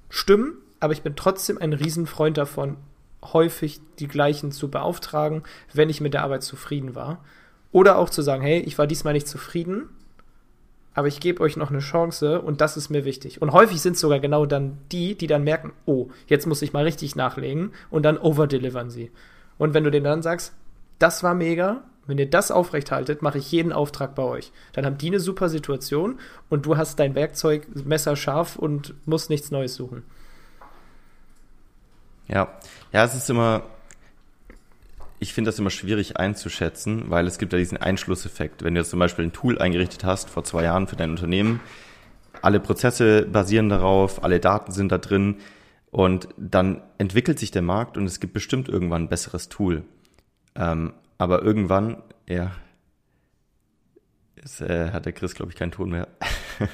stimmen, aber ich bin trotzdem ein Riesenfreund davon, häufig die gleichen zu beauftragen, wenn ich mit der Arbeit zufrieden war. Oder auch zu sagen, hey, ich war diesmal nicht zufrieden, aber ich gebe euch noch eine Chance und das ist mir wichtig. Und häufig sind es sogar genau dann die, die dann merken, oh, jetzt muss ich mal richtig nachlegen und dann overdelivern sie. Und wenn du denen dann sagst, das war mega, wenn ihr das aufrechthaltet, mache ich jeden Auftrag bei euch. Dann haben die eine super Situation und du hast dein Werkzeug messerscharf und musst nichts Neues suchen. Ja, ja, es ist immer, ich finde das immer schwierig einzuschätzen, weil es gibt ja diesen Einschlusseffekt. Wenn du jetzt zum Beispiel ein Tool eingerichtet hast vor zwei Jahren für dein Unternehmen, alle Prozesse basieren darauf, alle Daten sind da drin und dann entwickelt sich der Markt und es gibt bestimmt irgendwann ein besseres Tool. Ähm, aber irgendwann, ja, jetzt äh, hat der Chris, glaube ich, keinen Ton mehr. [LAUGHS]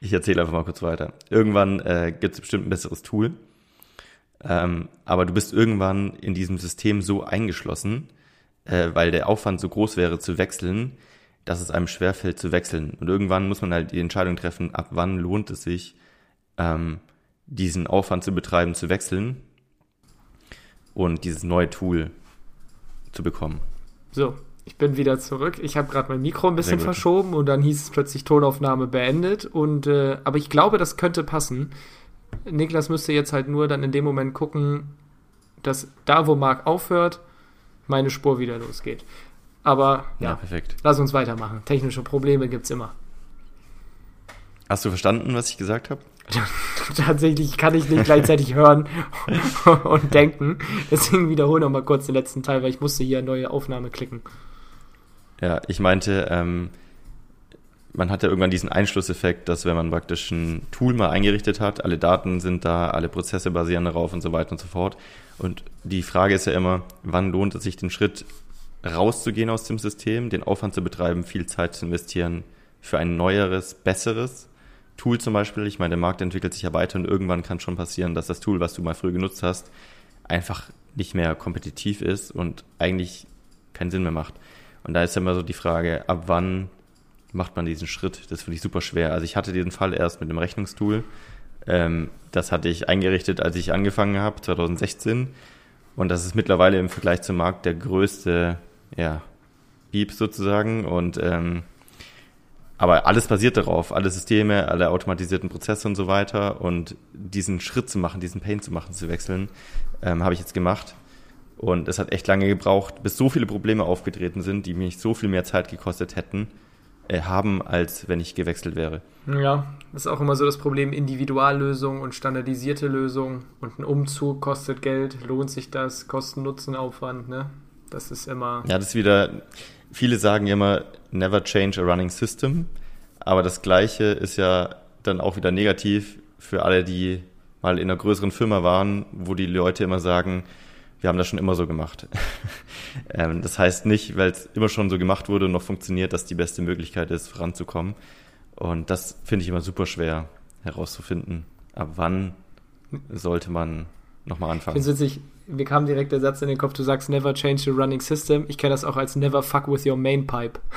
ich erzähle einfach mal kurz weiter. Irgendwann äh, gibt es bestimmt ein besseres Tool ähm, aber du bist irgendwann in diesem System so eingeschlossen, äh, weil der Aufwand so groß wäre zu wechseln, dass es einem schwerfällt zu wechseln. Und irgendwann muss man halt die Entscheidung treffen, ab wann lohnt es sich, ähm, diesen Aufwand zu betreiben, zu wechseln und dieses neue Tool zu bekommen. So, ich bin wieder zurück. Ich habe gerade mein Mikro ein bisschen verschoben und dann hieß es plötzlich Tonaufnahme beendet. Und äh, aber ich glaube, das könnte passen. Niklas müsste jetzt halt nur dann in dem Moment gucken, dass da, wo Marc aufhört, meine Spur wieder losgeht. Aber ja, ja perfekt. lass uns weitermachen. Technische Probleme gibt es immer. Hast du verstanden, was ich gesagt habe? [LAUGHS] Tatsächlich kann ich nicht gleichzeitig hören [LAUGHS] und denken. Deswegen wiederhole noch mal kurz den letzten Teil, weil ich musste hier eine neue Aufnahme klicken. Ja, ich meinte, ähm, man hat ja irgendwann diesen Einschlusseffekt, dass wenn man praktisch ein Tool mal eingerichtet hat, alle Daten sind da, alle Prozesse basieren darauf und so weiter und so fort. Und die Frage ist ja immer, wann lohnt es sich den Schritt rauszugehen aus dem System, den Aufwand zu betreiben, viel Zeit zu investieren für ein neueres, besseres Tool zum Beispiel. Ich meine, der Markt entwickelt sich ja weiter und irgendwann kann schon passieren, dass das Tool, was du mal früher genutzt hast, einfach nicht mehr kompetitiv ist und eigentlich keinen Sinn mehr macht. Und da ist ja immer so die Frage, ab wann macht man diesen Schritt. Das finde ich super schwer. Also ich hatte diesen Fall erst mit einem Rechnungstool. Ähm, das hatte ich eingerichtet, als ich angefangen habe, 2016. Und das ist mittlerweile im Vergleich zum Markt der größte, ja, Beep sozusagen. Und ähm, aber alles basiert darauf, alle Systeme, alle automatisierten Prozesse und so weiter. Und diesen Schritt zu machen, diesen Pain zu machen, zu wechseln, ähm, habe ich jetzt gemacht. Und es hat echt lange gebraucht, bis so viele Probleme aufgetreten sind, die mich so viel mehr Zeit gekostet hätten, äh, haben, als wenn ich gewechselt wäre. Ja, ist auch immer so das Problem, Individuallösung und standardisierte Lösung und ein Umzug kostet Geld, lohnt sich das, Kosten-Nutzen-Aufwand, ne? Das ist immer. Ja, das ist wieder, viele sagen immer, never change a running system, aber das Gleiche ist ja dann auch wieder negativ für alle, die mal in einer größeren Firma waren, wo die Leute immer sagen, wir haben das schon immer so gemacht. [LAUGHS] ähm, das heißt nicht, weil es immer schon so gemacht wurde und noch funktioniert, dass die beste Möglichkeit ist, voranzukommen. Und das finde ich immer super schwer herauszufinden. Ab wann sollte man nochmal anfangen? Ich finde witzig, mir kam direkt der Satz in den Kopf, du sagst never change the running system. Ich kenne das auch als never fuck with your main pipe. [LAUGHS]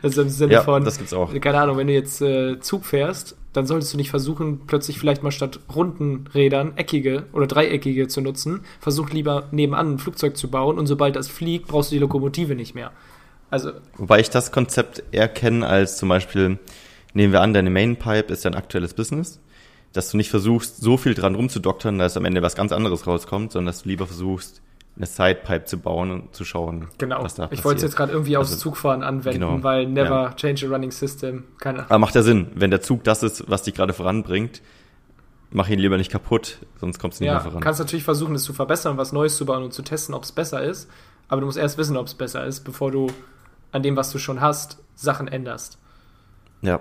Also im Sinne ja, von, das gibt's auch. keine Ahnung, wenn du jetzt äh, Zug fährst, dann solltest du nicht versuchen, plötzlich vielleicht mal statt runden Rädern eckige oder dreieckige zu nutzen. Versuch lieber nebenan ein Flugzeug zu bauen und sobald das fliegt, brauchst du die Lokomotive nicht mehr. Also, Wobei ich das Konzept eher kenne als zum Beispiel, nehmen wir an, deine Mainpipe ist dein aktuelles Business, dass du nicht versuchst, so viel dran rumzudoktern, dass am Ende was ganz anderes rauskommt, sondern dass du lieber versuchst, eine Sidepipe zu bauen und zu schauen, genau. was da passiert. Ich wollte es jetzt gerade irgendwie aufs also, Zugfahren anwenden, genau. weil never ja. change a running system. Keine Aber macht ja Sinn, wenn der Zug das ist, was dich gerade voranbringt, mach ihn lieber nicht kaputt, sonst kommst du nicht ja, mehr voran. Du kannst natürlich versuchen, es zu verbessern, was Neues zu bauen und zu testen, ob es besser ist. Aber du musst erst wissen, ob es besser ist, bevor du an dem, was du schon hast, Sachen änderst. Ja,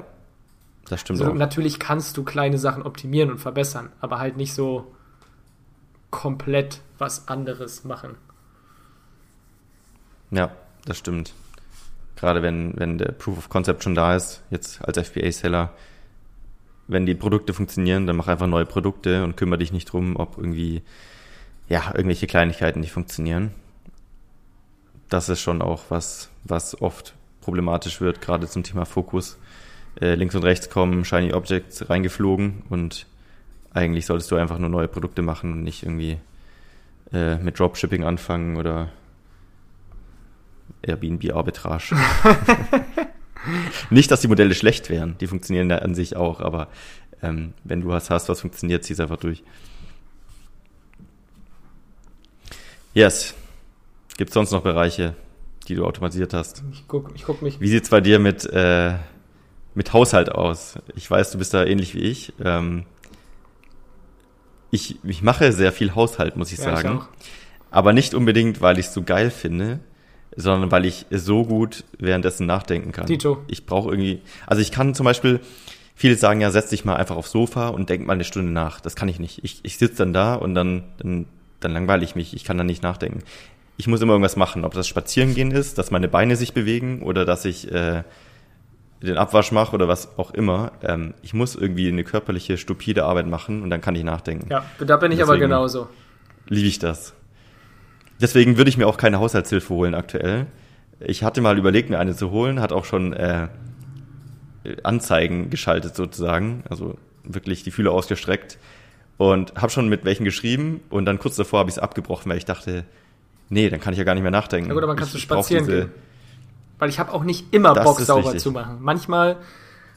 das stimmt also, auch. Natürlich kannst du kleine Sachen optimieren und verbessern, aber halt nicht so komplett was anderes machen. Ja, das stimmt. Gerade wenn, wenn der Proof of Concept schon da ist, jetzt als FBA-Seller, wenn die Produkte funktionieren, dann mach einfach neue Produkte und kümmere dich nicht drum, ob irgendwie, ja, irgendwelche Kleinigkeiten nicht funktionieren. Das ist schon auch was, was oft problematisch wird, gerade zum Thema Fokus. Äh, links und rechts kommen Shiny Objects reingeflogen und eigentlich solltest du einfach nur neue Produkte machen und nicht irgendwie äh, mit Dropshipping anfangen oder Airbnb-Arbitrage. [LAUGHS] nicht, dass die Modelle schlecht wären, die funktionieren ja an sich auch, aber ähm, wenn du was hast, was funktioniert, zieh es einfach durch. Yes. Gibt es sonst noch Bereiche, die du automatisiert hast? Ich guck, ich guck mich. Wie sieht's bei dir mit, äh, mit Haushalt aus? Ich weiß, du bist da ähnlich wie ich. Ähm, ich, ich mache sehr viel Haushalt, muss ich Ja, ich sagen. auch. Aber nicht unbedingt, weil ich es so geil finde, sondern weil ich so gut währenddessen nachdenken kann. Dito. Ich brauche irgendwie, also ich kann zum Beispiel, viele sagen ja, setz dich mal einfach aufs Sofa und denk mal eine Stunde nach. Das kann ich nicht. Ich, ich sitze dann da und dann, dann, dann langweile ich mich. Ich kann dann nicht nachdenken. Ich muss immer irgendwas machen, ob das Spazierengehen ist, dass meine Beine sich bewegen oder dass ich äh, den Abwasch mache oder was auch immer. Ähm, ich muss irgendwie eine körperliche, stupide Arbeit machen und dann kann ich nachdenken Ja, da bin ich aber genauso. liebe ich das. Deswegen würde ich mir auch keine Haushaltshilfe holen aktuell. Ich hatte mal überlegt, mir eine zu holen, hat auch schon äh, Anzeigen geschaltet sozusagen, also wirklich die Fühler ausgestreckt und habe schon mit welchen geschrieben und dann kurz davor habe ich es abgebrochen, weil ich dachte, nee, dann kann ich ja gar nicht mehr nachdenken. Ja gut, aber dann kannst Ich- du spazieren diese- gehen. Weil ich habe auch nicht immer Das Bock, sauber richtig. zu machen. Manchmal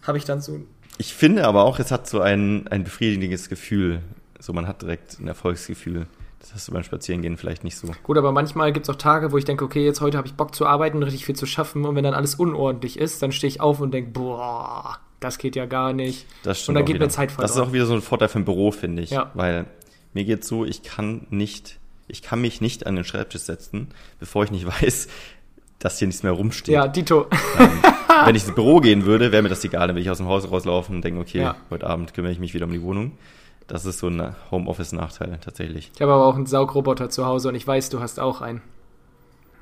habe ich dann so. Ich finde aber auch, es hat so ein, ein befriedigendes Gefühl. So, man hat direkt ein Erfolgsgefühl. Das hast du beim Spazierengehen vielleicht nicht so. Gut, aber manchmal gibt es auch Tage, wo ich denke, okay, jetzt heute habe ich Bock zu arbeiten und richtig viel zu schaffen. Und wenn dann alles unordentlich ist, dann stehe ich auf und denke, boah, das geht ja gar nicht. Das Und dann geht wieder. mir Zeit Das ist verloren. auch wieder so ein Vorteil für ein Büro, finde ich. Ja. Weil mir geht's so, ich kann nicht, ich kann mich nicht an den Schreibtisch setzen, bevor ich nicht [LAUGHS] weiß, dass hier nichts mehr rumsteht. Ja, Dito. [LAUGHS] Wenn ich ins Büro gehen würde, wäre mir das egal. Dann würde ich aus dem Haus rauslaufen und denke, okay, Ja. heute Abend kümmere ich mich wieder um die Wohnung. Das ist so ein Homeoffice-Nachteil tatsächlich. Ich habe aber auch einen Saugroboter zu Hause und ich weiß, du hast auch einen.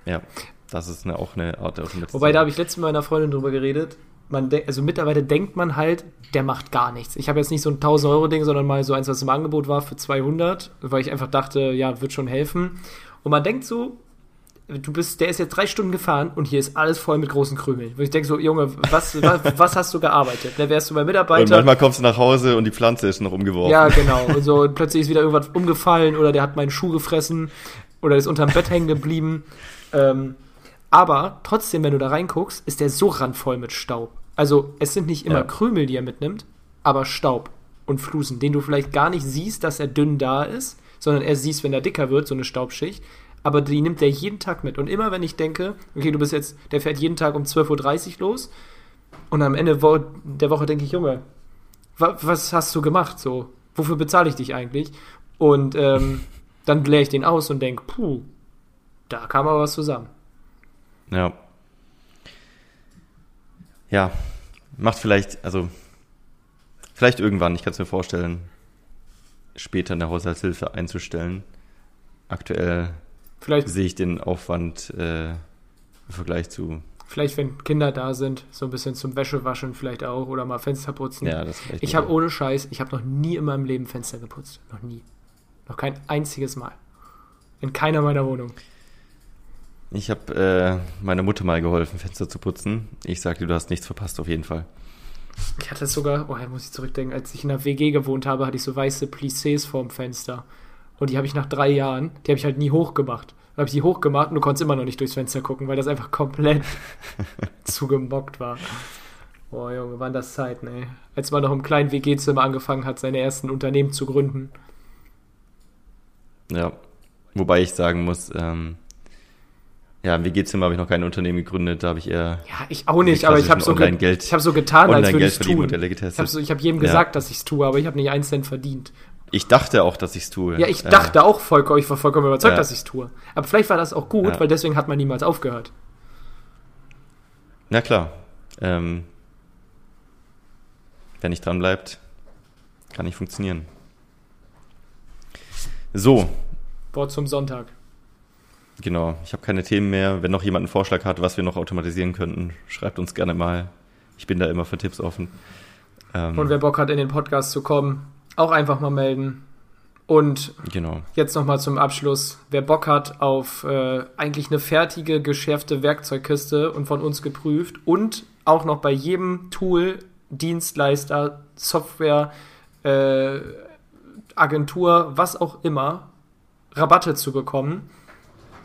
Ja, das ist eine, auch eine Art der Automatisierung. Wobei, da habe ich letztens mit meiner Freundin drüber geredet. Man also mittlerweile denkt man halt, der macht gar nichts. Ich habe jetzt nicht so ein 1000-Euro-Ding, sondern mal so eins, was im Angebot war für 200, weil ich einfach dachte, ja, wird schon helfen. Und man denkt so, du bist, der ist jetzt drei Stunden gefahren und hier ist alles voll mit großen Krümeln. Wo ich denke so, Junge, was, [LAUGHS] was, was hast du gearbeitet? Da wärst du bei und Mitarbeiter. manchmal kommst du nach Hause und die Pflanze ist noch umgeworfen. Ja, genau. Und so und plötzlich ist wieder irgendwas umgefallen oder der hat meinen Schuh gefressen oder ist unterm Bett hängen geblieben. Ähm, aber trotzdem, wenn du da reinguckst, ist der so randvoll mit Staub. Also es sind nicht immer Ja. Krümel, die er mitnimmt, aber Staub und Flusen, den du vielleicht gar nicht siehst, dass er dünn da ist, sondern er siehst, wenn er dicker wird, so eine Staubschicht. Aber die nimmt er jeden Tag mit. Und immer wenn ich denke, okay, du bist jetzt, der fährt jeden Tag um 12.30 Uhr los und am Ende der Woche denke ich, Junge, wa was hast du gemacht so? Wofür bezahle ich dich eigentlich? Und ähm, [LAUGHS] dann leere ich den aus und denke, puh, da kam aber was zusammen. Ja. Ja, macht vielleicht, also vielleicht irgendwann, ich kann es mir vorstellen, später eine Haushaltshilfe einzustellen. Aktuell Vielleicht, sehe ich den Aufwand äh, im Vergleich zu, vielleicht, wenn Kinder da sind, so ein bisschen zum Wäschewaschen vielleicht auch oder mal Fenster putzen. ja, das vielleicht ich habe ohne Scheiß, ich habe noch nie in meinem Leben Fenster geputzt. Noch nie. Noch kein einziges Mal. In keiner meiner Wohnungen. Ich habe äh, meiner Mutter mal geholfen, Fenster zu putzen. Ich sagte, du hast nichts verpasst, auf jeden Fall. Ich hatte sogar, oh, da muss ich zurückdenken, als ich in der WG gewohnt habe, hatte ich so weiße Plissés vorm Fenster. Und die habe ich nach drei Jahren, die habe ich halt nie hochgemacht. Dann habe ich die hochgemacht und du konntest immer noch nicht durchs Fenster gucken, weil das einfach komplett [LAUGHS] zugemockt war. Boah, Junge, waren das Zeiten, ey. Als man noch im kleinen WG-Zimmer angefangen hat, seine ersten Unternehmen zu gründen. Ja, wobei ich sagen muss, ähm, ja, im WG-Zimmer habe ich noch kein Unternehmen gegründet, da habe ich eher Ja, ich auch nicht, aber ich habe so, ge hab so getan, als würde ich es tun. Ich habe so, ich hab jedem Ja. gesagt, dass ich es tue, aber ich habe nicht einen Cent verdient. Ich dachte auch, dass ich es tue. Ja, ich Äh, dachte auch vollkommen, ich war vollkommen überzeugt, Ja. dass ich es tue. Aber vielleicht war das auch gut, Ja. weil deswegen hat man niemals aufgehört. Na klar. Ähm, wer nicht dran bleibt, kann nicht funktionieren. So, Wort zum Sonntag. genau. Ich habe keine Themen mehr. Wenn noch jemand einen Vorschlag hat, was wir noch automatisieren könnten, schreibt uns gerne mal. Ich bin da immer für Tipps offen. Ähm, und wer Bock hat, in den Podcast zu kommen, auch einfach mal melden. Und genau. jetzt nochmal zum Abschluss. Wer Bock hat auf äh, eigentlich eine fertige, geschärfte Werkzeugkiste und von uns geprüft und auch noch bei jedem Tool, Dienstleister, Software, äh, Agentur, was auch immer, Rabatte zu bekommen,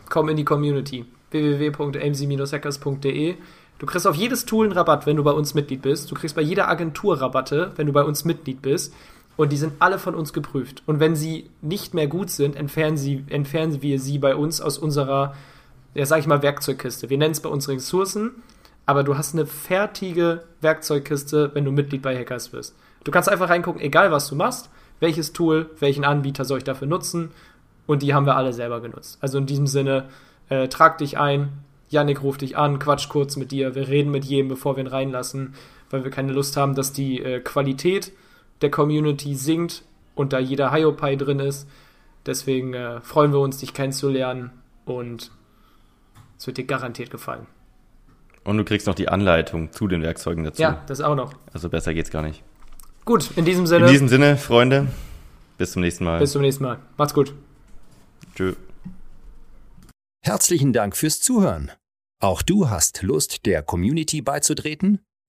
komm in die Community. www.amc-hackers.de Du kriegst auf jedes Tool einen Rabatt, wenn du bei uns Mitglied bist. Du kriegst bei jeder Agentur Rabatte, wenn du bei uns Mitglied bist. Und die sind alle von uns geprüft. Und wenn sie nicht mehr gut sind, entfernen, sie, entfernen wir sie bei uns aus unserer, ja, sag ich mal, Werkzeugkiste. Wir nennen es bei uns Ressourcen, aber du hast eine fertige Werkzeugkiste, wenn du Mitglied bei Hackers wirst. Du kannst einfach reingucken, egal was du machst, welches Tool, welchen Anbieter soll ich dafür nutzen. Und die haben wir alle selber genutzt. Also in diesem Sinne, äh, trag dich ein. Yannick ruft dich an, quatsch kurz mit dir. Wir reden mit jedem, bevor wir ihn reinlassen, weil wir keine Lust haben, dass die äh, Qualität der Community singt und da jeder Hiopai drin ist. Deswegen äh, freuen wir uns, dich kennenzulernen und es wird dir garantiert gefallen. Und du kriegst noch die Anleitung zu den Werkzeugen dazu. Ja, das auch noch. Also besser geht's gar nicht. Gut, in diesem Sinne. In diesem Sinne, Freunde, bis zum nächsten Mal. Bis zum nächsten Mal. Macht's gut. Tschö. Herzlichen Dank fürs Zuhören. Auch du hast Lust, der Community beizutreten?